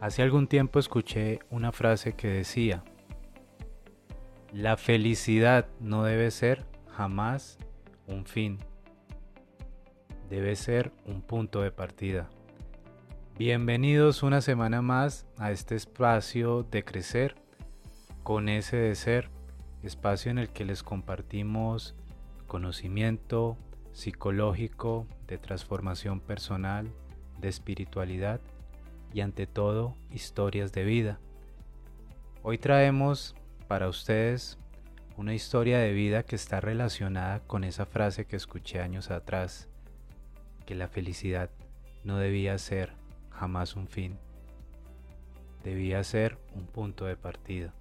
Hace algún tiempo escuché una frase que decía, la felicidad no debe ser jamás un fin, debe ser un punto de partida. Bienvenidos una semana más a este espacio de crecer con ese de ser, espacio en el que les compartimos conocimiento psicológico, de transformación personal, de espiritualidad y ante todo historias de vida. Hoy traemos para ustedes una historia de vida que está relacionada con esa frase que escuché años atrás, que la felicidad no debía ser jamás un fin, debía ser un punto de partida.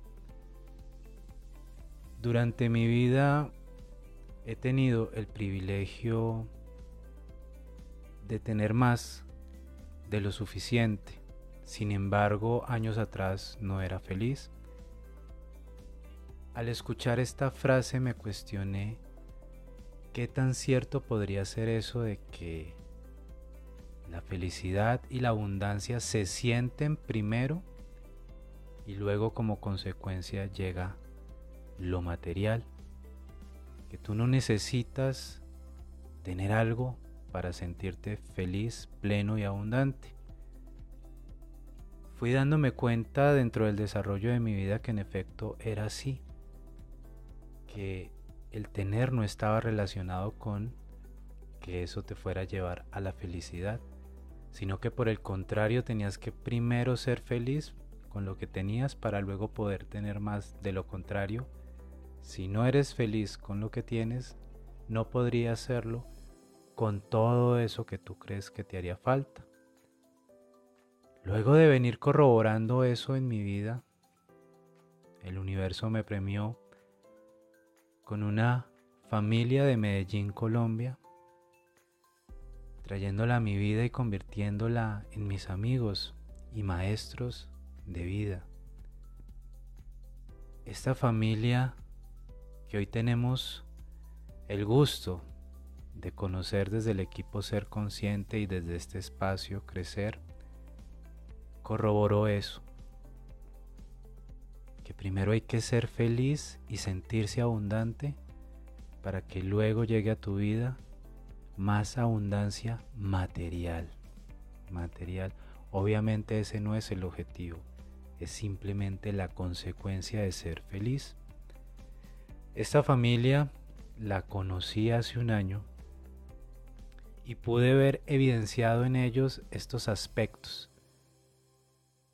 Durante mi vida he tenido el privilegio de tener más de lo suficiente. Sin embargo, años atrás no era feliz. Al escuchar esta frase me cuestioné qué tan cierto podría ser eso de que la felicidad y la abundancia se sienten primero y luego como consecuencia llega lo material. Que tú no necesitas tener algo para sentirte feliz, pleno y abundante. Fui dándome cuenta dentro del desarrollo de mi vida que en efecto era así, que el tener no estaba relacionado con que eso te fuera a llevar a la felicidad, sino que por el contrario tenías que primero ser feliz con lo que tenías para luego poder tener más de lo contrario. Si no eres feliz con lo que tienes, no podrías serlo con todo eso que tú crees que te haría falta. Luego de venir corroborando eso en mi vida, el universo me premió con una familia de Medellín, Colombia, trayéndola a mi vida y convirtiéndola en mis amigos y maestros de vida. Esta familia que hoy tenemos el gusto de conocer desde el equipo ser consciente y desde este espacio crecer, corroboró eso. Que primero hay que ser feliz y sentirse abundante para que luego llegue a tu vida más abundancia material. Material. Obviamente ese no es el objetivo, es simplemente la consecuencia de ser feliz. Esta familia la conocí hace un año y pude ver evidenciado en ellos estos aspectos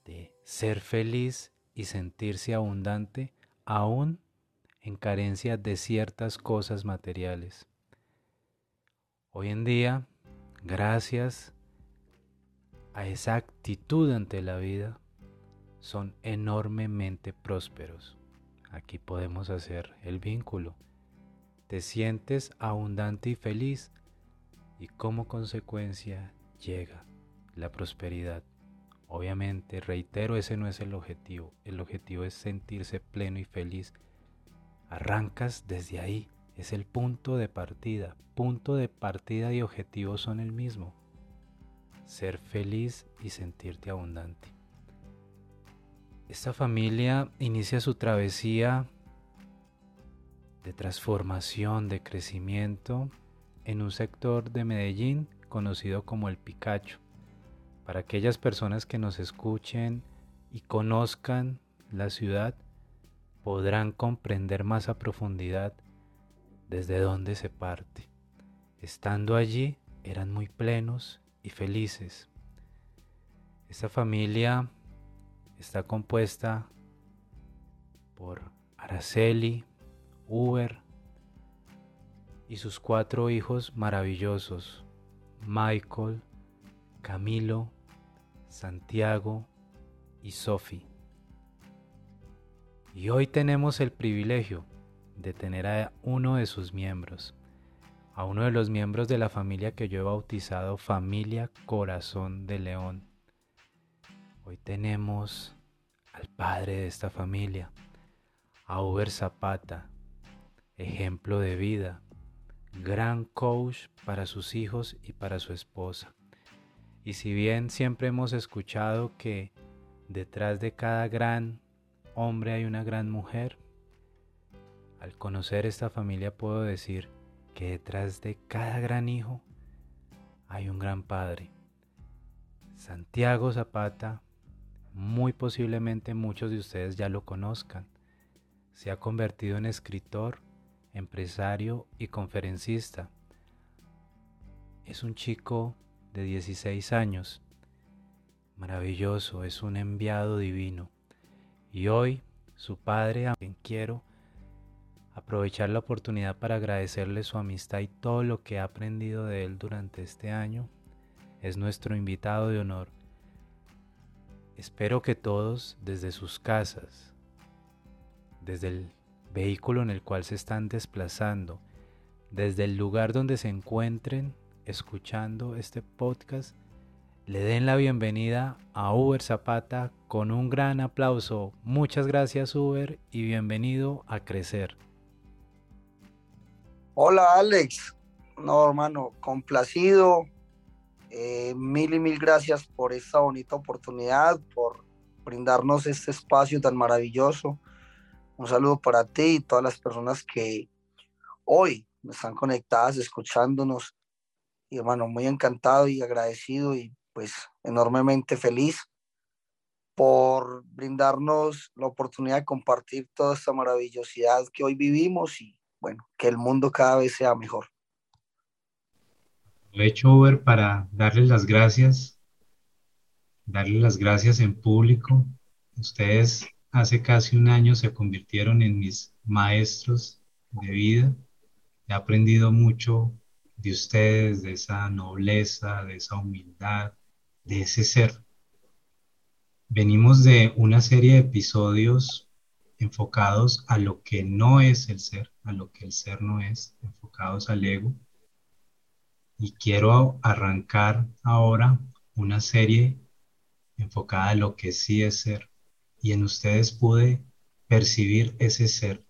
de ser feliz y sentirse abundante aún en carencia de ciertas cosas materiales. Hoy en día, gracias a esa actitud ante la vida, son enormemente prósperos. Aquí podemos hacer el vínculo. Te sientes abundante y feliz y como consecuencia llega la prosperidad. Obviamente, reitero, ese no es el objetivo. El objetivo es sentirse pleno y feliz. Arrancas desde ahí. Es el punto de partida. Punto de partida y objetivo son el mismo. Ser feliz y sentirte abundante. Esta familia inicia su travesía de transformación, de crecimiento en un sector de Medellín conocido como el Picacho. Para aquellas personas que nos escuchen y conozcan la ciudad, podrán comprender más a profundidad desde dónde se parte. Estando allí, eran muy plenos y felices. Esta familia está compuesta por Araceli, Uber, y sus cuatro hijos maravillosos, Michael, Camilo, Santiago y Sophie. Y hoy tenemos el privilegio de tener a uno de sus miembros, a uno de los miembros de la familia que yo he bautizado Familia Corazón de León. Hoy tenemos al padre de esta familia, a Uber Zapata, ejemplo de vida, gran coach para sus hijos y para su esposa. Y si bien siempre hemos escuchado que detrás de cada gran hombre hay una gran mujer. Al conocer esta familia puedo decir que detrás de cada gran hijo hay un gran padre. Santiago Zapata, muy posiblemente muchos de ustedes ya lo conozcan. Se ha convertido en escritor, empresario y conferencista. Es un chico de 16 años. Maravilloso, es un enviado divino. Y hoy, su padre, a quien quiero aprovechar la oportunidad para agradecerle su amistad y todo lo que he aprendido de él durante este año, es nuestro invitado de honor. Espero que todos desde sus casas, desde el vehículo en el cual se están desplazando, desde el lugar donde se encuentren escuchando este podcast, le den la bienvenida a Uber Zapata con un gran aplauso. Muchas gracias Uber y bienvenido a Crecer. Hola Alex, no hermano, complacido. Eh, mil y mil gracias por esta bonita oportunidad, por brindarnos este espacio tan maravilloso. Un saludo para ti y todas las personas que hoy están conectadas, escuchándonos. Y hermano, muy encantado y agradecido y pues enormemente feliz por brindarnos la oportunidad de compartir toda esta maravillosidad que hoy vivimos y bueno, que el mundo cada vez sea mejor. Lo he hecho Uber para darles las gracias, darles las gracias en público. Ustedes hace casi un año se convirtieron en mis maestros de vida. He aprendido mucho de ustedes, de esa nobleza, de esa humildad, de ese ser. Venimos de una serie de episodios enfocados a lo que no es el ser, a lo que el ser no es, enfocados al ego. Y quiero arrancar ahora una serie enfocada a lo que sí es ser. Y en ustedes pude percibir ese ser,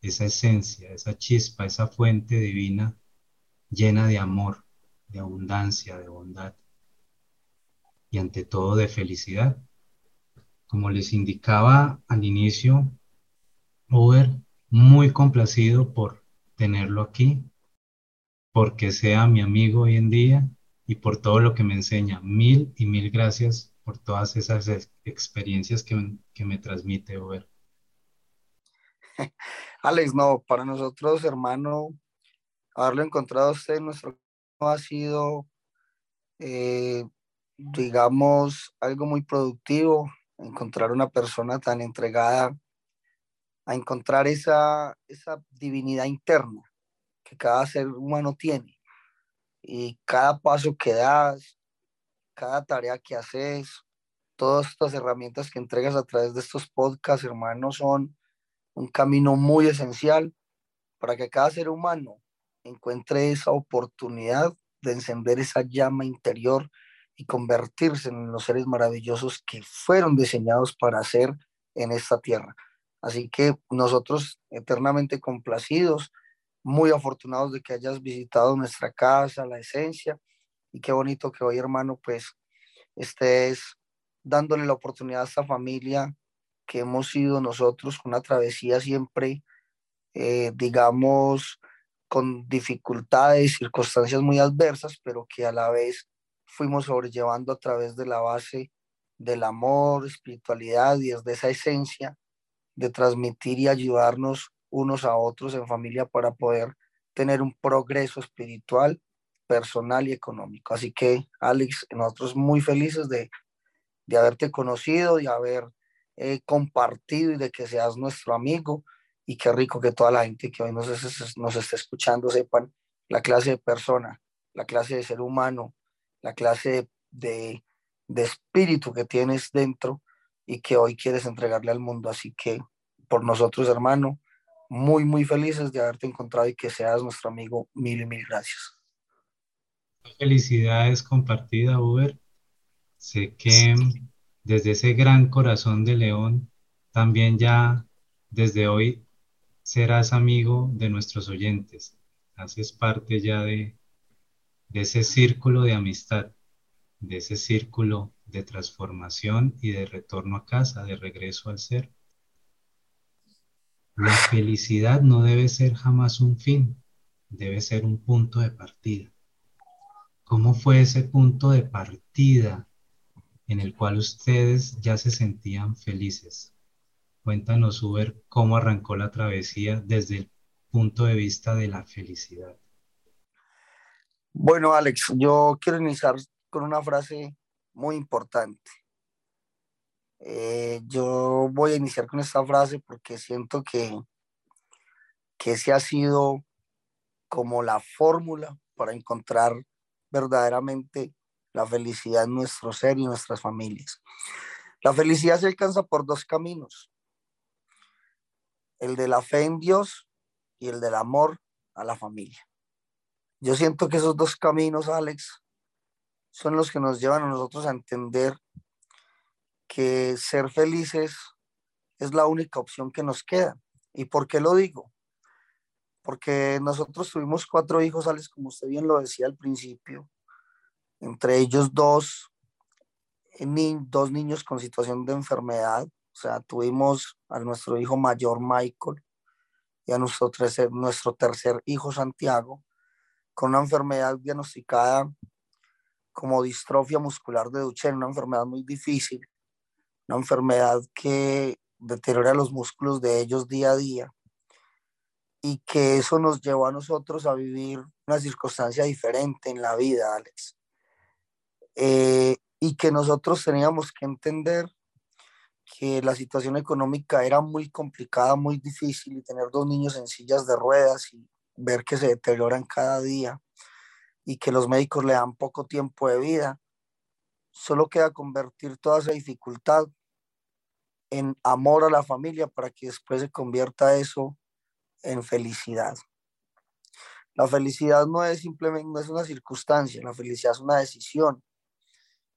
esa esencia, esa chispa, esa fuente divina llena de amor, de abundancia, de bondad y ante todo de felicidad. Como les indicaba al inicio, Uber, muy complacido por tenerlo aquí, porque sea mi amigo hoy en día y por todo lo que me enseña. Mil y mil gracias por todas esas experiencias que, que me transmite. Alex, no, para nosotros, hermano, haberlo encontrado a usted en nuestro ha sido, eh, digamos, algo muy productivo, encontrar una persona tan entregada a encontrar esa, esa divinidad interna que cada ser humano tiene. Y cada paso que das, cada tarea que haces, todas estas herramientas que entregas a través de estos podcasts, hermanos, son un camino muy esencial para que cada ser humano encuentre esa oportunidad de encender esa llama interior y convertirse en los seres maravillosos que fueron diseñados para ser en esta tierra. Así que nosotros eternamente complacidos, muy afortunados de que hayas visitado nuestra casa, la esencia, y qué bonito que hoy, hermano, pues estés dándole la oportunidad a esta familia que hemos sido nosotros con una travesía siempre, eh, digamos, con dificultades, circunstancias muy adversas, pero que a la vez fuimos sobrellevando a través de la base del amor, espiritualidad y desde esa esencia de transmitir y ayudarnos unos a otros en familia para poder tener un progreso espiritual, personal y económico. Así que, Alex, nosotros muy felices de, de haberte conocido, y haber eh, compartido y de que seas nuestro amigo y qué rico que toda la gente que hoy nos, nos esté escuchando sepan la clase de persona, la clase de ser humano, la clase de, de espíritu que tienes dentro y que hoy quieres entregarle al mundo. Así que por nosotros, hermano, muy, muy felices de haberte encontrado y que seas nuestro amigo. Mil y mil gracias. Felicidades compartida, Uber. Sé que desde ese gran corazón de león, también ya desde hoy serás amigo de nuestros oyentes. Haces parte ya de ese círculo de amistad, de ese círculo de transformación y de retorno a casa, de regreso al ser. La felicidad no debe ser jamás un fin, debe ser un punto de partida. ¿Cómo fue ese punto de partida en el cual ustedes ya se sentían felices? Cuéntanos, Uber, cómo arrancó la travesía desde el punto de vista de la felicidad. Bueno, Alex, yo quiero iniciar con una frase muy importante. Eh, yo voy a iniciar con esta frase porque siento que, que ese ha sido como la fórmula para encontrar verdaderamente la felicidad en nuestro ser y nuestras familias. La felicidad se alcanza por dos caminos, el de la fe en Dios y el del amor a la familia. Yo siento que esos dos caminos, Alex, son los que nos llevan a nosotros a entender que ser felices es la única opción que nos queda. ¿Y por qué lo digo? Porque nosotros tuvimos cuatro hijos, Alex, como usted bien lo decía al principio, entre ellos dos, dos niños con situación de enfermedad. O sea, tuvimos a nuestro hijo mayor Michael y a nuestro tercer, nuestro tercer hijo Santiago con una enfermedad diagnosticada como distrofia muscular de Duchenne, una enfermedad muy difícil, una enfermedad que deteriora los músculos de ellos día a día y que eso nos llevó a nosotros a vivir una circunstancia diferente en la vida, Alex. Eh, y que nosotros teníamos que entender que la situación económica era muy complicada, muy difícil y tener dos niños en sillas de ruedas y ver que se deterioran cada día y que los médicos le dan poco tiempo de vida, solo queda convertir toda esa dificultad en amor a la familia para que después se convierta eso en felicidad. La felicidad no es simplemente es una circunstancia, la felicidad es una decisión.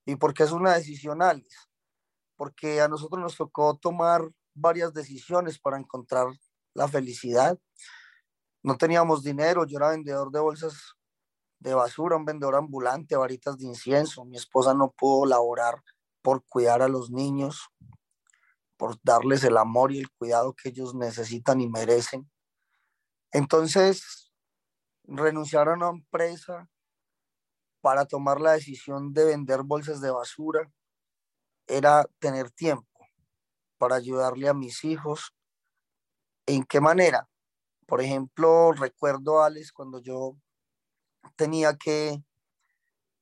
¿Y por qué es una decisión, Alex? Porque a nosotros nos tocó tomar varias decisiones para encontrar la felicidad. No teníamos dinero, yo era vendedor de bolsas de basura, un vendedor ambulante, varitas de incienso. Mi esposa no pudo laborar por cuidar a los niños, por darles el amor y el cuidado que ellos necesitan y merecen. Entonces, renunciar a una empresa para tomar la decisión de vender bolsas de basura era tener tiempo para ayudarle a mis hijos. ¿En qué manera? Por ejemplo, recuerdo, Alex, cuando yo tenía que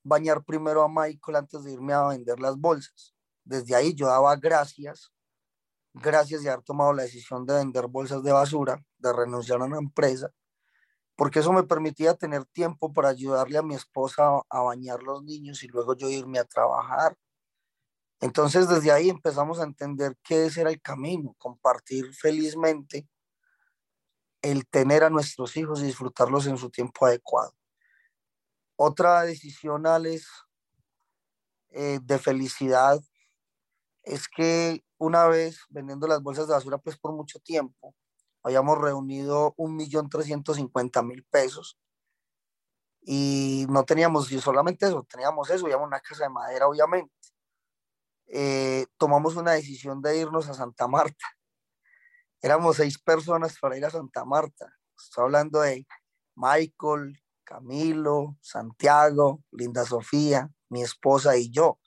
bañar primero a Michael antes de irme a vender las bolsas. Desde ahí yo daba gracias, gracias de haber tomado la decisión de vender bolsas de basura, de renunciar a una empresa, porque eso me permitía tener tiempo para ayudarle a mi esposa a bañar los niños y luego yo irme a trabajar. Entonces desde ahí empezamos a entender que ese era el camino, compartir felizmente el tener a nuestros hijos y disfrutarlos en su tiempo adecuado. Otra decisión, Alex, eh, de felicidad es que una vez vendiendo las bolsas de basura, pues por mucho tiempo, habíamos reunido un millón trescientos cincuenta mil pesos y no teníamos solamente eso, teníamos eso, íbamos una casa de madera, obviamente. Eh, tomamos una decisión de irnos a Santa Marta. Éramos seis personas para ir a Santa Marta. Estoy hablando de Michael, Camilo, Santiago, Linda Sofía, mi esposa y yo.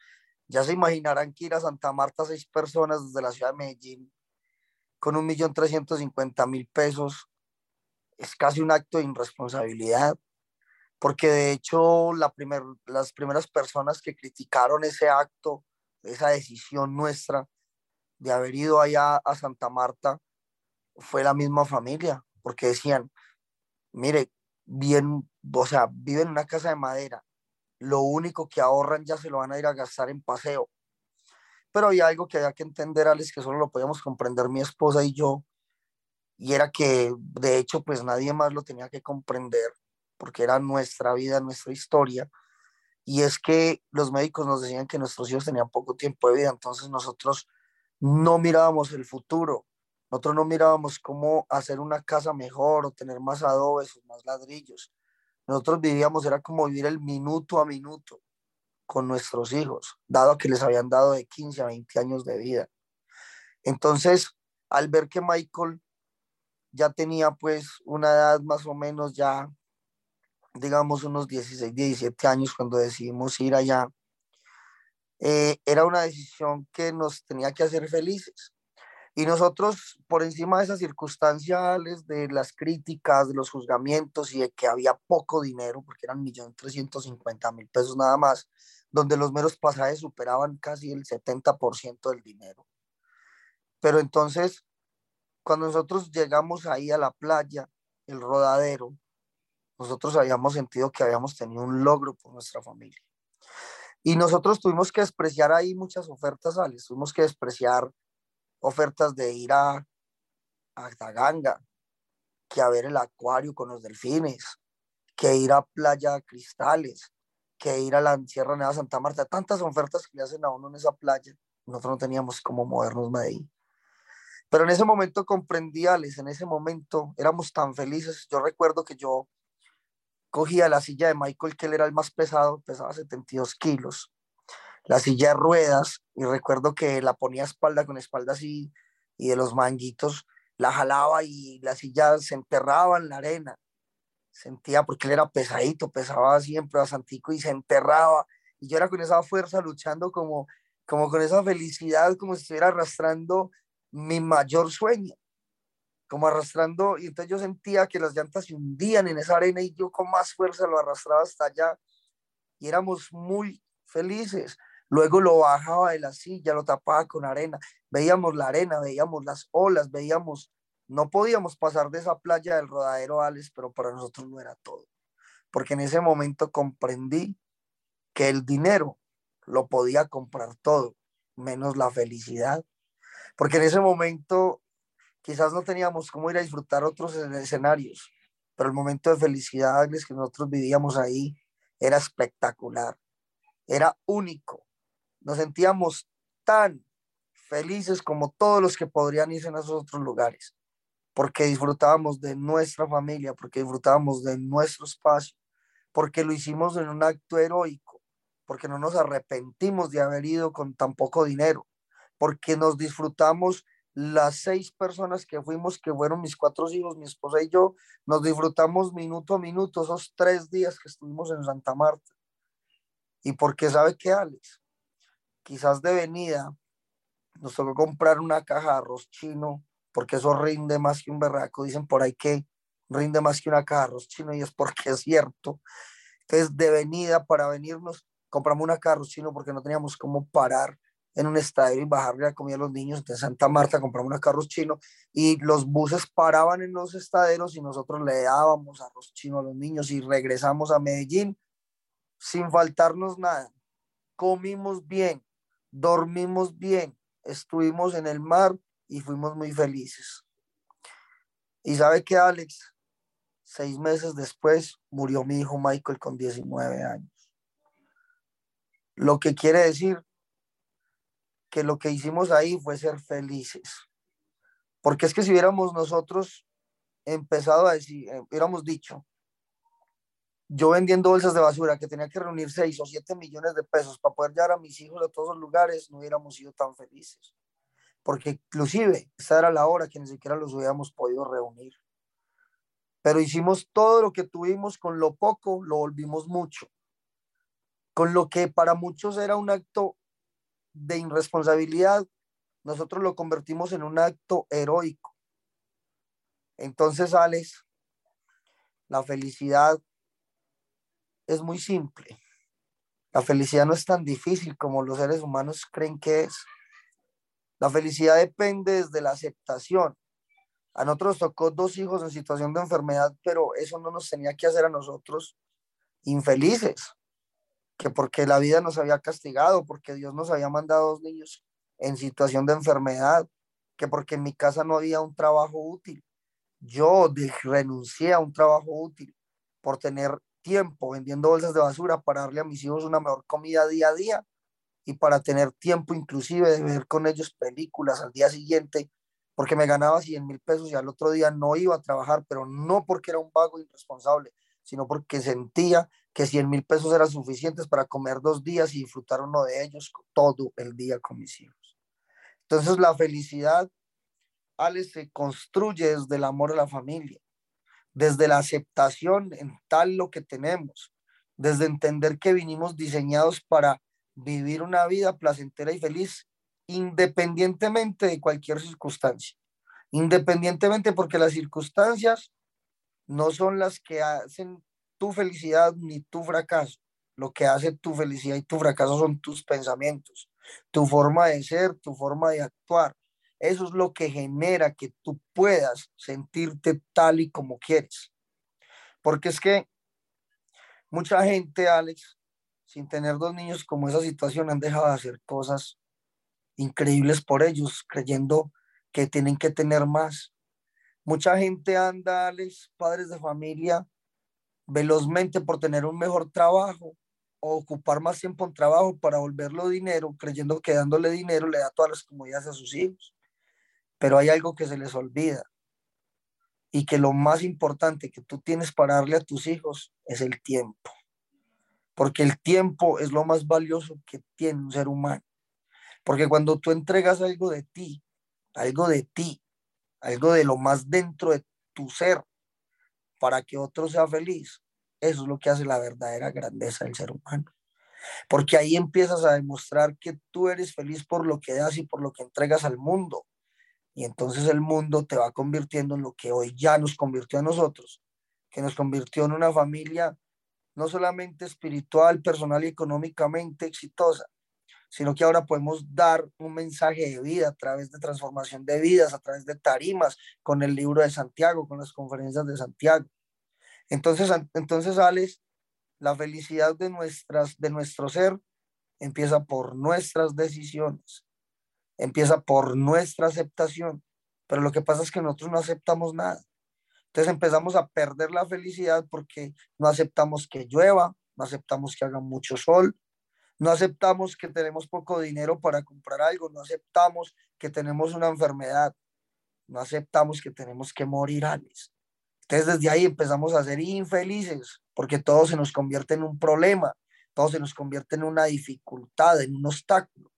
Ya se imaginarán que ir a Santa Marta seis personas desde la ciudad de Medellín con un millón trescientos cincuenta mil pesos es casi un acto de irresponsabilidad, porque de hecho la primer, las primeras personas que criticaron ese acto, esa decisión nuestra de haber ido allá a Santa Marta, fue la misma familia, porque decían, mire, bien, o sea, viven en una casa de madera, lo único que ahorran ya se lo van a ir a gastar en paseo. Pero había algo que había que entender, Alex, que solo lo podíamos comprender mi esposa y yo, y era que de hecho pues nadie más lo tenía que comprender, porque era nuestra vida, nuestra historia, y es que los médicos nos decían que nuestros hijos tenían poco tiempo de vida, entonces nosotros no mirábamos el futuro, nosotros no mirábamos cómo hacer una casa mejor o tener más adobes o más ladrillos. Nosotros vivíamos, era como vivir el minuto a minuto. con nuestros hijos, dado que les habían dado de 15 a 20 años de vida. Entonces, al ver que Michael ya tenía pues una edad más o menos ya, digamos, unos 16, 17 años cuando decidimos ir allá, eh, era una decisión que nos tenía que hacer felices. Y nosotros, por encima de esas circunstanciales, de las críticas, de los juzgamientos y de que había poco dinero, porque eran 1.350.000 pesos nada más, donde los meros pasajes superaban casi el 70% del dinero. Pero entonces, cuando nosotros llegamos ahí a la playa, el rodadero, nosotros habíamos sentido que habíamos tenido un logro por nuestra familia. Y nosotros tuvimos que despreciar ahí muchas ofertas, Alex. Tuvimos que despreciar ofertas de ir a, a que a ver el acuario con los delfines, que ir a Playa Cristales, que ir a la Sierra Nevada Santa Marta. Tantas ofertas que le hacen a uno en esa playa. Nosotros no teníamos cómo movernos de ahí. Pero en ese momento comprendí, Alex, en ese momento éramos tan felices. Yo recuerdo que yo cogía la silla de Michael, que él era el más pesado, pesaba 72 kilos, la silla de ruedas, y recuerdo que la ponía espalda con espalda así, y de los manguitos, la jalaba y la silla se enterraba en la arena. Sentía, porque él era pesadito, pesaba siempre a Santico y se enterraba. Y yo era con esa fuerza luchando como, como con esa felicidad, como si estuviera arrastrando mi mayor sueño como arrastrando, y entonces yo sentía que las llantas se hundían en esa arena y yo con más fuerza lo arrastraba hasta allá y éramos muy felices. Luego lo bajaba de la silla, lo tapaba con arena, veíamos la arena, veíamos las olas, veíamos, no podíamos pasar de esa playa del rodadero Alex, pero para nosotros no era todo, porque en ese momento comprendí que el dinero lo podía comprar todo, menos la felicidad, porque en ese momento quizás no teníamos cómo ir a disfrutar otros escenarios, pero el momento de felicidad que nosotros vivíamos ahí era espectacular, era único. Nos sentíamos tan felices como todos los que podrían irse en esos otros lugares, porque disfrutábamos de nuestra familia, porque disfrutábamos de nuestro espacio, porque lo hicimos en un acto heroico, porque no nos arrepentimos de haber ido con tan poco dinero, porque nos disfrutamos las seis personas que fuimos, que fueron mis cuatro hijos, mi esposa y yo, nos disfrutamos minuto a minuto esos tres días que estuvimos en Santa Marta. Y porque sabe que Alex, quizás de venida nos tocó comprar una caja de arroz chino, porque eso rinde más que un berraco. Dicen por ahí que rinde más que una caja de arroz chino y es porque es cierto. Entonces, de venida para venirnos, compramos una caja de arroz chino porque no teníamos cómo parar en un estadio y bajarle a comida a los niños. de Santa Marta compramos unos carros chinos y los buses paraban en los estaderos y nosotros le dábamos arroz chino a los niños y regresamos a Medellín sin faltarnos nada. Comimos bien, dormimos bien, estuvimos en el mar y fuimos muy felices. Y sabe que Alex, seis meses después murió mi hijo Michael con 19 años. Lo que quiere decir que lo que hicimos ahí fue ser felices. Porque es que si hubiéramos nosotros empezado a decir, eh, hubiéramos dicho, yo vendiendo bolsas de basura que tenía que reunir 6 o 7 millones de pesos para poder llevar a mis hijos a todos los lugares, no hubiéramos sido tan felices. Porque inclusive esa era la hora que ni siquiera los hubiéramos podido reunir. Pero hicimos todo lo que tuvimos con lo poco, lo volvimos mucho. Con lo que para muchos era un acto de irresponsabilidad, nosotros lo convertimos en un acto heroico. Entonces, Alex, la felicidad es muy simple. La felicidad no es tan difícil como los seres humanos creen que es. La felicidad depende desde la aceptación. A nosotros tocó dos hijos en situación de enfermedad, pero eso no nos tenía que hacer a nosotros infelices que porque la vida nos había castigado, porque Dios nos había mandado dos niños en situación de enfermedad, que porque en mi casa no había un trabajo útil. Yo renuncié a un trabajo útil por tener tiempo vendiendo bolsas de basura para darle a mis hijos una mejor comida día a día y para tener tiempo inclusive de ver con ellos películas al día siguiente, porque me ganaba 100 mil pesos y al otro día no iba a trabajar, pero no porque era un vago irresponsable, sino porque sentía que 100 mil pesos eran suficientes para comer dos días y disfrutar uno de ellos todo el día con mis hijos. Entonces la felicidad, Alex, se construye desde el amor a la familia, desde la aceptación en tal lo que tenemos, desde entender que vinimos diseñados para vivir una vida placentera y feliz, independientemente de cualquier circunstancia. Independientemente porque las circunstancias no son las que hacen tu felicidad ni tu fracaso. Lo que hace tu felicidad y tu fracaso son tus pensamientos, tu forma de ser, tu forma de actuar. Eso es lo que genera que tú puedas sentirte tal y como quieres. Porque es que mucha gente, Alex, sin tener dos niños como esa situación, han dejado de hacer cosas increíbles por ellos, creyendo que tienen que tener más. Mucha gente anda, Alex, padres de familia, velozmente por tener un mejor trabajo o ocupar más tiempo en trabajo para volverlo dinero, creyendo que dándole dinero le da todas las comodidades a sus hijos. Pero hay algo que se les olvida y que lo más importante que tú tienes para darle a tus hijos es el tiempo. Porque el tiempo es lo más valioso que tiene un ser humano. Porque cuando tú entregas algo de ti, algo de ti, algo de lo más dentro de tu ser, para que otro sea feliz, eso es lo que hace la verdadera grandeza del ser humano. Porque ahí empiezas a demostrar que tú eres feliz por lo que das y por lo que entregas al mundo. Y entonces el mundo te va convirtiendo en lo que hoy ya nos convirtió a nosotros, que nos convirtió en una familia no solamente espiritual, personal y económicamente exitosa, sino que ahora podemos dar un mensaje de vida a través de transformación de vidas, a través de tarimas, con el libro de Santiago, con las conferencias de Santiago. Entonces, entonces Alex, la felicidad de, nuestras, de nuestro ser empieza por nuestras decisiones empieza por nuestra aceptación, pero lo que pasa es que nosotros no aceptamos nada. Entonces empezamos a perder la felicidad porque no aceptamos que llueva, no aceptamos que haga mucho sol, no aceptamos que tenemos poco dinero para comprar algo, no aceptamos que tenemos una enfermedad, no aceptamos que tenemos que morir, Alex. Entonces desde ahí empezamos a ser infelices porque todo se nos convierte en un problema, todo se nos convierte en una dificultad, en un obstáculo.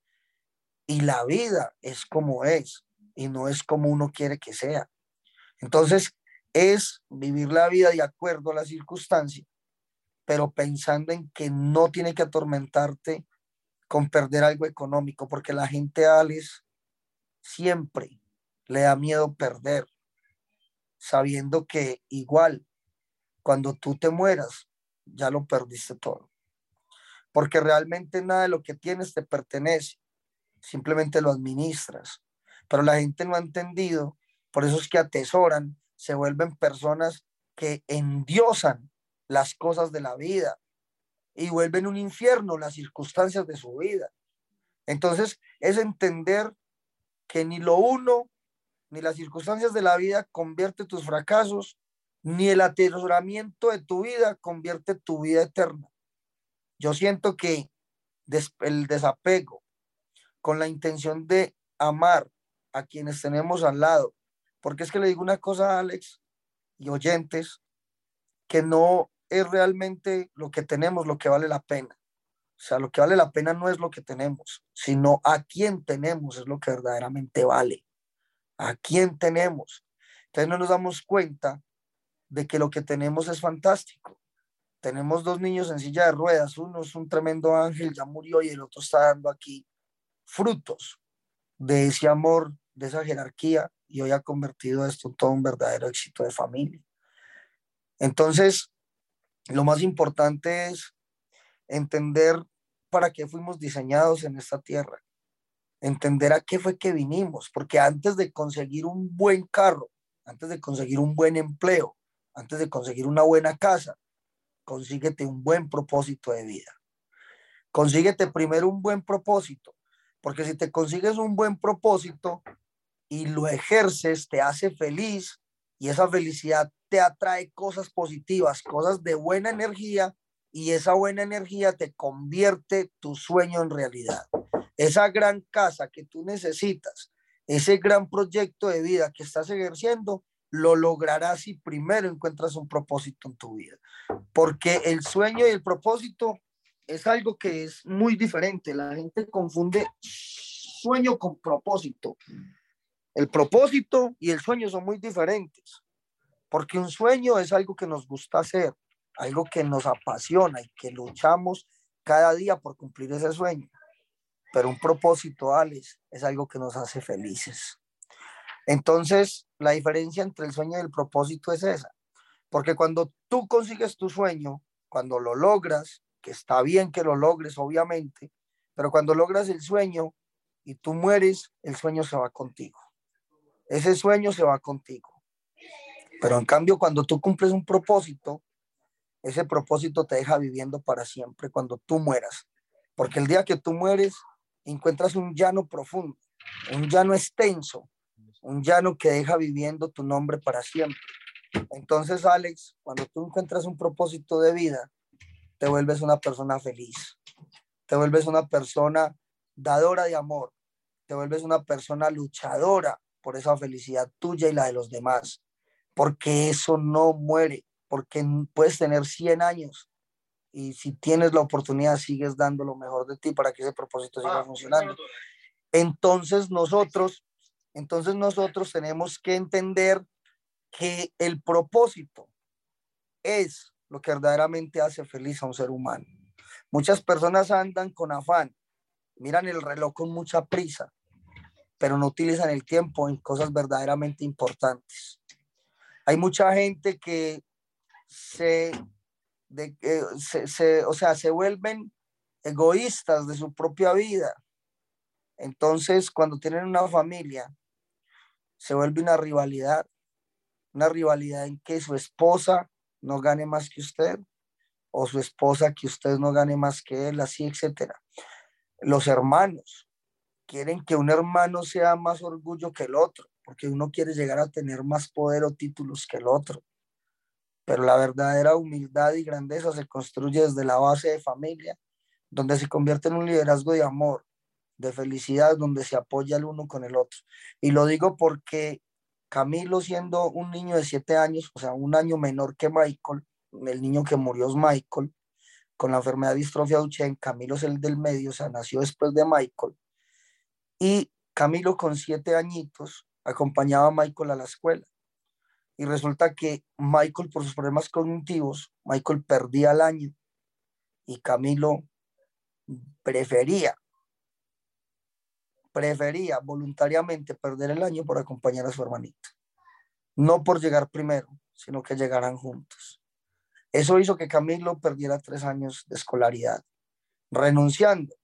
Y la vida es como es y no es como uno quiere que sea. Entonces, es vivir la vida de acuerdo a la circunstancia, pero pensando en que no tiene que atormentarte con perder algo económico, porque la gente, Alex, siempre le da miedo perder, sabiendo que igual cuando tú te mueras, ya lo perdiste todo. Porque realmente nada de lo que tienes te pertenece simplemente lo administras. Pero la gente no ha entendido, por eso es que atesoran, se vuelven personas que endiosan las cosas de la vida y vuelven un infierno las circunstancias de su vida. Entonces, es entender que ni lo uno ni las circunstancias de la vida convierte tus fracasos, ni el atesoramiento de tu vida convierte tu vida eterna. Yo siento que el desapego, con la intención de amar a quienes tenemos al lado. Porque es que le digo una cosa, Alex, y oyentes, que no es realmente lo que tenemos lo que vale la pena. O sea, lo que vale la pena no es lo que tenemos, sino a quién tenemos es lo que verdaderamente vale. A quién tenemos. Entonces no nos damos cuenta de que lo que tenemos es fantástico. Tenemos dos niños en silla de ruedas, uno es un tremendo ángel, ya murió y el otro está dando aquí frutos de ese amor, de esa jerarquía, y hoy ha convertido esto en todo un verdadero éxito de familia. Entonces, lo más importante es entender para qué fuimos diseñados en esta tierra, entender a qué fue que vinimos, porque antes de conseguir un buen carro, antes de conseguir un buen empleo, antes de conseguir una buena casa, consíguete un buen propósito de vida. Consíguete primero un buen propósito porque si te consigues un buen propósito y lo ejerces, te hace feliz y esa felicidad te atrae cosas positivas, cosas de buena energía y esa buena energía te convierte tu sueño en realidad. Esa gran casa que tú necesitas, ese gran proyecto de vida que estás ejerciendo, lo lograrás si primero encuentras un propósito en tu vida. Porque el sueño y el propósito es algo que es muy diferente. La gente confunde sueño con propósito. El propósito y el sueño son muy diferentes. Porque un sueño es algo que nos gusta hacer, algo que nos apasiona y que luchamos cada día por cumplir ese sueño. Pero un propósito, Alex, es algo que nos hace felices. Entonces, la diferencia entre el sueño y el propósito es esa. Porque cuando tú consigues tu sueño, cuando lo logras, está bien que lo logres, obviamente, pero cuando logras el sueño y tú mueres, el sueño se va contigo. Ese sueño se va contigo. Pero en cambio, cuando tú cumples un propósito, ese propósito te deja viviendo para siempre cuando tú mueras. Porque el día que tú mueres, encuentras un llano profundo, un llano extenso, un llano que deja viviendo tu nombre para siempre. Entonces, Alex, cuando tú encuentras un propósito de vida, te vuelves una persona feliz, te vuelves una persona dadora de amor, te vuelves una persona luchadora por esa felicidad tuya y la de los demás, porque eso no muere, porque puedes tener 100 años y si tienes la oportunidad sigues dando lo mejor de ti para que ese propósito siga ah, funcionando. Entonces nosotros entonces nosotros tenemos que entender que el propósito es lo que verdaderamente hace feliz a un ser humano. Muchas personas andan con afán, miran el reloj con mucha prisa, pero no utilizan el tiempo en cosas verdaderamente importantes. Hay mucha gente que se, se, o sea, se vuelven egoístas de su propia vida. Entonces, cuando tienen una familia, se vuelve una rivalidad, una rivalidad en que su esposa no gane más que usted o su esposa que usted no gane más que él, así, etcétera. Los hermanos quieren que un hermano sea más orgullo que el otro, porque uno quiere llegar a tener más poder o títulos que el otro. Pero la verdadera humildad y grandeza se construye desde la base de familia, donde se convierte en un liderazgo de amor, de felicidad donde se apoya el uno con el otro. Y lo digo porque Camilo siendo un niño de siete años, o sea, un año menor que Michael, el niño que murió es Michael, con la enfermedad de distrofia Duchenne, Camilo es el del medio, o sea, nació después de Michael. Y Camilo con siete añitos acompañaba a Michael a la escuela. Y resulta que Michael, por sus problemas cognitivos, Michael perdía el año y Camilo prefería prefería voluntariamente perder el año por acompañar a su hermanito. No por llegar primero, sino que llegaran juntos. Eso hizo que Camilo perdiera tres años de escolaridad, renunciando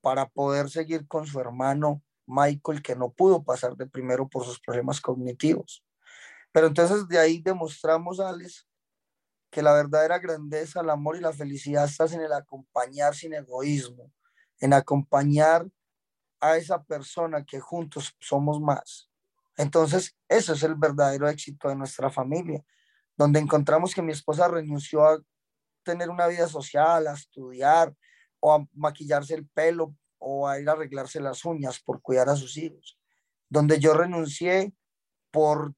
para poder seguir con su hermano Michael, que no pudo pasar de primero por sus problemas cognitivos. Pero entonces de ahí demostramos, Alex, que la verdadera grandeza, el amor y la felicidad estás en el acompañar sin egoísmo, en acompañar a esa persona que juntos somos más. Entonces, ese es el verdadero éxito de nuestra familia, donde encontramos que mi esposa renunció a tener una vida social, a estudiar o a maquillarse el pelo o a ir a arreglarse las uñas por cuidar a sus hijos, donde yo renuncié por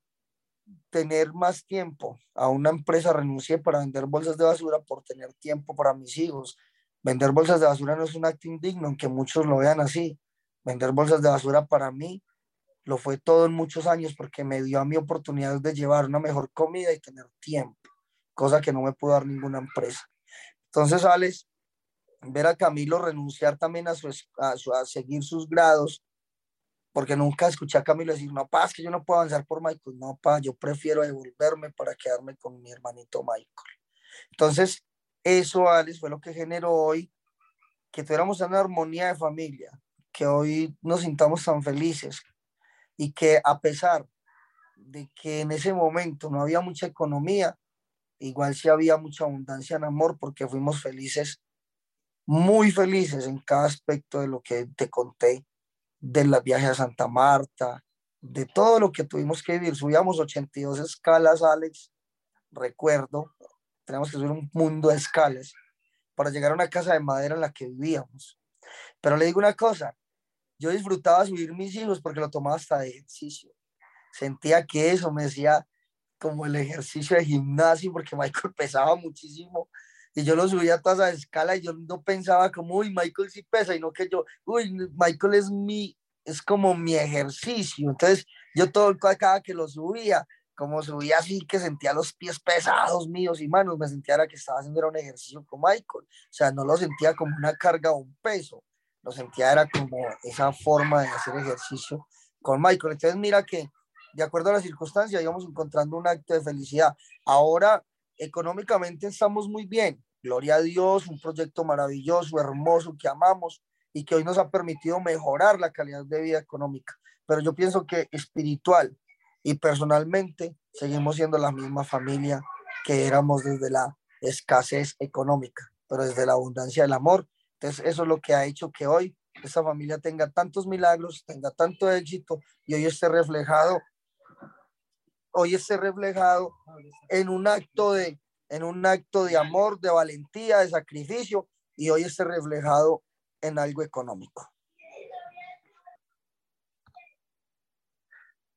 tener más tiempo a una empresa, renuncié para vender bolsas de basura por tener tiempo para mis hijos. Vender bolsas de basura no es un acto indigno, aunque muchos lo vean así, Vender bolsas de basura para mí lo fue todo en muchos años porque me dio a mí oportunidades de llevar una mejor comida y tener tiempo, cosa que no me pudo dar ninguna empresa. Entonces, Alex, ver a Camilo renunciar también a, su, a, a seguir sus grados, porque nunca escuché a Camilo decir, no, pa, es que yo no puedo avanzar por Michael, no, pa, yo prefiero devolverme para quedarme con mi hermanito Michael. Entonces, eso, Alex, fue lo que generó hoy que tuviéramos una armonía de familia, que hoy nos sintamos tan felices y que a pesar de que en ese momento no había mucha economía, igual sí había mucha abundancia en amor porque fuimos felices, muy felices en cada aspecto de lo que te conté, de la viaje a Santa Marta, de todo lo que tuvimos que vivir. Subíamos 82 escalas, Alex, recuerdo, tenemos que subir un mundo de escalas para llegar a una casa de madera en la que vivíamos. Pero le digo una cosa, yo disfrutaba subir mis hijos porque lo tomaba hasta de ejercicio. sentía que eso me decía como el ejercicio de gimnasio, porque Michael pesaba muchísimo y yo lo subía a toda esa escala y yo no pensaba como, uy, Michael sí pesa, y no que yo, uy, Michael es mi, es como mi ejercicio. Entonces, yo todo cada que lo subía, como subía así, que sentía los pies pesados míos y manos, me sentía era que estaba haciendo era un ejercicio con Michael. O sea, no lo sentía como una carga o un peso, lo sentía era como esa forma de hacer ejercicio con Michael. Entonces, mira que de acuerdo a las circunstancias íbamos encontrando un acto de felicidad. Ahora, económicamente estamos muy bien. Gloria a Dios, un proyecto maravilloso, hermoso, que amamos y que hoy nos ha permitido mejorar la calidad de vida económica. Pero yo pienso que espiritual y personalmente seguimos siendo la misma familia que éramos desde la escasez económica, pero desde la abundancia del amor. Entonces, eso es lo que ha hecho que hoy esta familia tenga tantos milagros, tenga tanto éxito y hoy esté reflejado, hoy esté reflejado en un acto de, en un acto de amor, de valentía, de sacrificio y hoy esté reflejado en algo económico.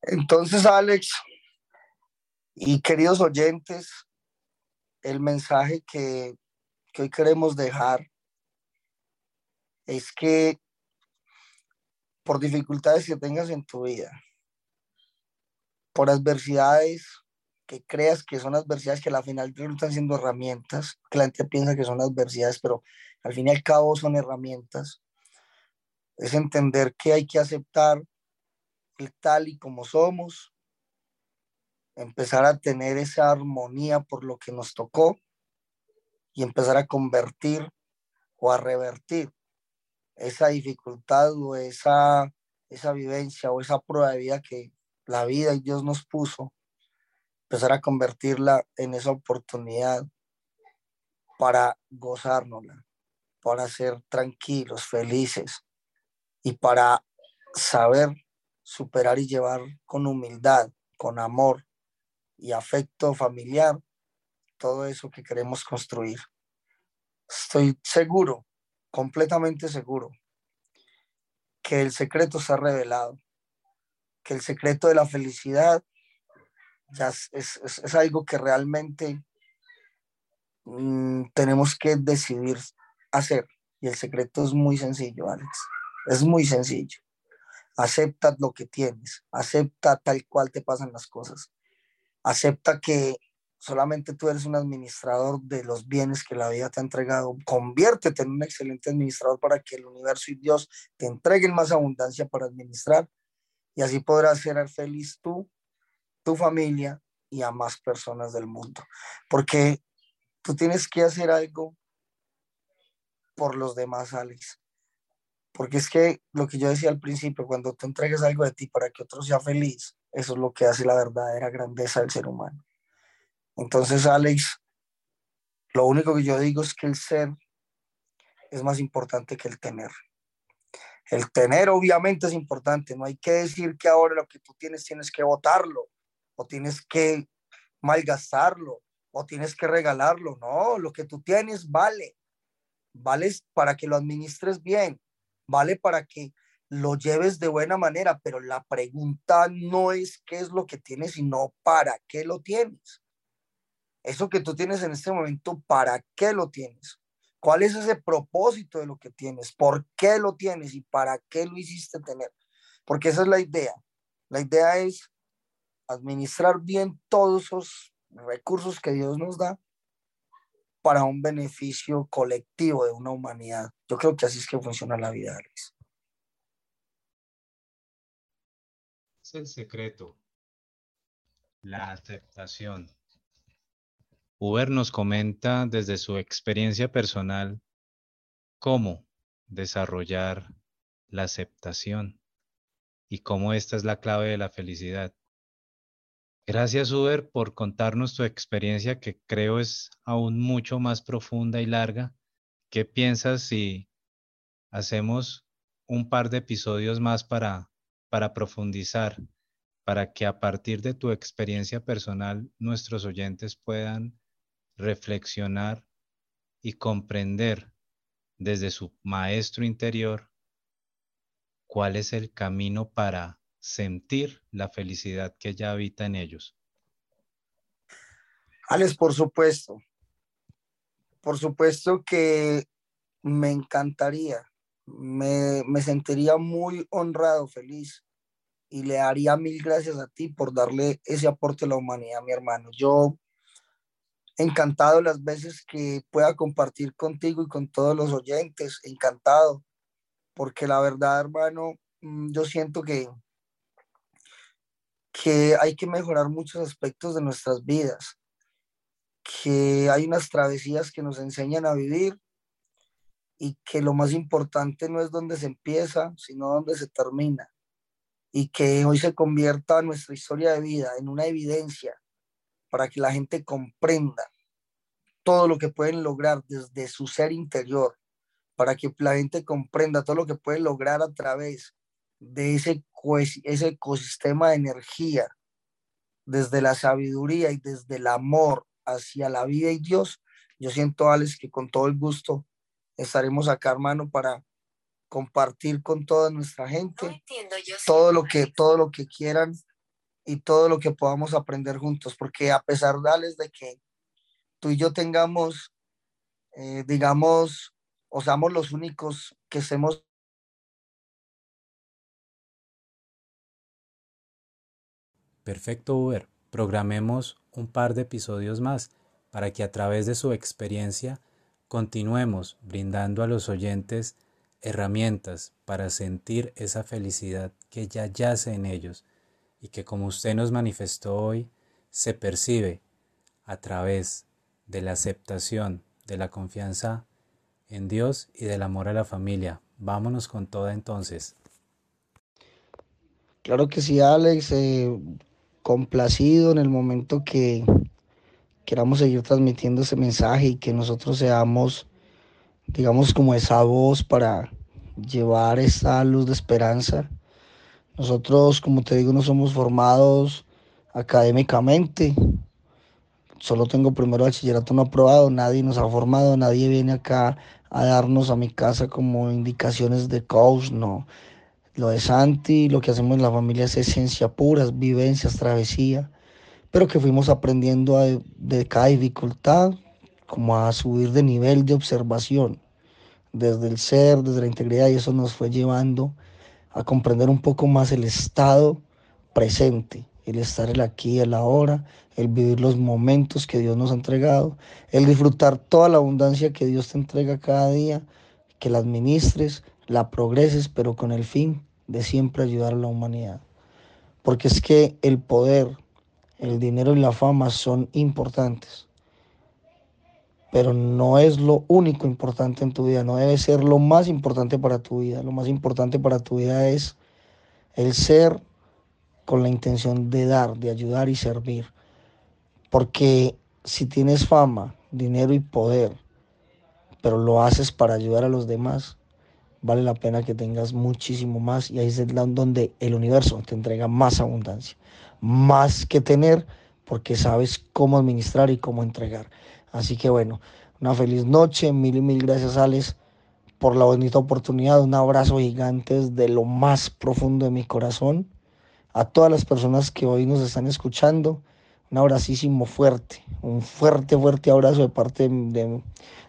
Entonces, Alex y queridos oyentes, el mensaje que, hoy queremos dejar es que por dificultades que tengas en tu vida, por adversidades que creas que son adversidades que al final resultan siendo herramientas, que la gente piensa que son adversidades, pero al fin y al cabo son herramientas, es entender que hay que aceptar el tal y como somos, empezar a tener esa armonía por lo que nos tocó y empezar a convertir o a revertir esa dificultad o esa, esa vivencia o esa prueba de vida que la vida y Dios nos puso, empezar a convertirla en esa oportunidad para gozárnosla, para ser tranquilos, felices y para saber superar y llevar con humildad, con amor y afecto familiar todo eso que queremos construir. Estoy seguro, completamente seguro, que el secreto está revelado, que el secreto de la felicidad ya es, algo que realmente mm, tenemos que decidir hacer. Y el secreto es muy sencillo, Alex. Es muy sencillo. Acepta lo que tienes. Acepta tal cual te pasan las cosas. Acepta que solamente tú eres un administrador de los bienes que la vida te ha entregado. Conviértete en un excelente administrador para que el universo y Dios te entreguen más abundancia para administrar y así podrás ser feliz tú, tu familia y a más personas del mundo. Porque tú tienes que hacer algo por los demás, Alex. Porque es que lo que yo decía al principio, cuando tú entregues algo de ti para que otro sea feliz, eso es lo que hace la verdadera grandeza del ser humano. Entonces, Alex, lo único que yo digo es que el ser es más importante que el tener. El tener obviamente es importante, no hay que decir que ahora lo que tú tienes tienes que botarlo o tienes que malgastarlo o tienes que regalarlo, no, lo que tú tienes vale, vale para que lo administres bien, vale para que lo lleves de buena manera, pero la pregunta no es qué es lo que tienes, sino para qué lo tienes. Eso que tú tienes en este momento, ¿para qué lo tienes? ¿Cuál es ese propósito de lo que tienes? ¿Por qué lo tienes y para qué lo hiciste tener? Porque esa es la idea. La idea es administrar bien todos esos recursos que Dios nos da para un beneficio colectivo de una humanidad. Yo creo que así es que funciona la vida, Alex. Es el secreto, la aceptación. Uber nos comenta desde su experiencia personal cómo desarrollar la aceptación y cómo esta es la clave de la felicidad. Gracias Uber por contarnos tu experiencia que creo es aún mucho más profunda y larga. ¿Qué piensas si hacemos un par de episodios más para, para profundizar, para que a partir de tu experiencia personal nuestros oyentes puedan reflexionar y comprender desde su maestro interior cuál es el camino para sentir la felicidad que ya habita en ellos? Alex, por supuesto. Por supuesto que me encantaría, me, me sentiría muy honrado, feliz y le daría mil gracias a ti por darle ese aporte a la humanidad, mi hermano. Yo encantado las veces que pueda compartir contigo y con todos los oyentes, encantado, porque la verdad, hermano, mm, yo siento que, que hay que mejorar muchos aspectos de nuestras vidas, que hay unas travesías que nos enseñan a vivir y que lo más importante no es donde se empieza, sino donde se termina. Y que hoy se convierta nuestra historia de vida en una evidencia para que la gente comprenda todo lo que pueden lograr desde su ser interior, para que la gente comprenda todo lo que pueden lograr a través de ese, ese ecosistema de energía, desde la sabiduría y desde el amor hacia la vida y Dios. Yo siento, Alex, que con todo el gusto estaremos acá, hermano, para compartir con toda nuestra gente todo lo que todo lo que quieran y todo lo que podamos aprender juntos, porque a pesar de que tú y yo tengamos, eh, digamos, o seamos los únicos que hacemos Perfecto, Uber. Programemos un par de episodios más para que a través de su experiencia continuemos brindando a los oyentes herramientas para sentir esa felicidad que ya yace en ellos y que como usted nos manifestó hoy, se percibe a través de la aceptación, de la confianza en Dios y del amor a la familia. Vámonos con toda entonces. Claro que sí, Alex, eh, complacido en el momento que queramos seguir transmitiendo ese mensaje y que nosotros seamos, digamos, como esa voz para llevar esa luz de esperanza nosotros, como te digo, no somos formados académicamente. Solo tengo primero bachillerato no aprobado, nadie nos ha formado, nadie viene acá a darnos a mi casa como indicaciones de coach, no. Lo de Santi, lo que hacemos en la familia es esencia pura, vivencias, travesía, pero que fuimos aprendiendo de cada dificultad, como a subir de nivel de observación, desde el ser, desde la integridad, y eso nos fue llevando a comprender un poco más el estado presente, el estar el aquí el ahora, el vivir los momentos que Dios nos ha entregado, el disfrutar toda la abundancia que Dios te entrega cada día, que la administres, la progreses, pero con el fin de siempre ayudar a la humanidad. Porque es que el poder, el dinero y la fama son importantes, pero no es lo único importante en tu vida, no debe ser lo más importante para tu vida. Lo más importante para tu vida es el ser con la intención de dar, de ayudar y servir. Porque si tienes fama, dinero y poder, pero lo haces para ayudar a los demás, vale la pena que tengas muchísimo más y ahí es donde el universo te entrega más abundancia, más que tener, porque sabes cómo administrar y cómo entregar. Así que bueno, una feliz noche, mil y mil gracias Alex por la bonita oportunidad, un abrazo gigante desde lo más profundo de mi corazón. A todas las personas que hoy nos están escuchando, un abracísimo fuerte, un fuerte, fuerte abrazo de parte de,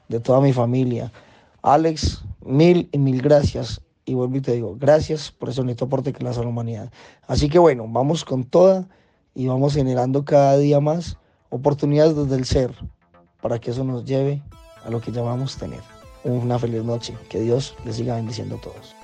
de toda mi familia. Alex, mil y mil gracias. Y vuelvo y te digo, gracias por ese bonito aporte que le das a la humanidad. Así que bueno, vamos con toda y vamos generando cada día más oportunidades desde el ser, para que eso nos lleve a lo que llamamos tener. Una feliz noche. Que Dios les siga bendiciendo a todos.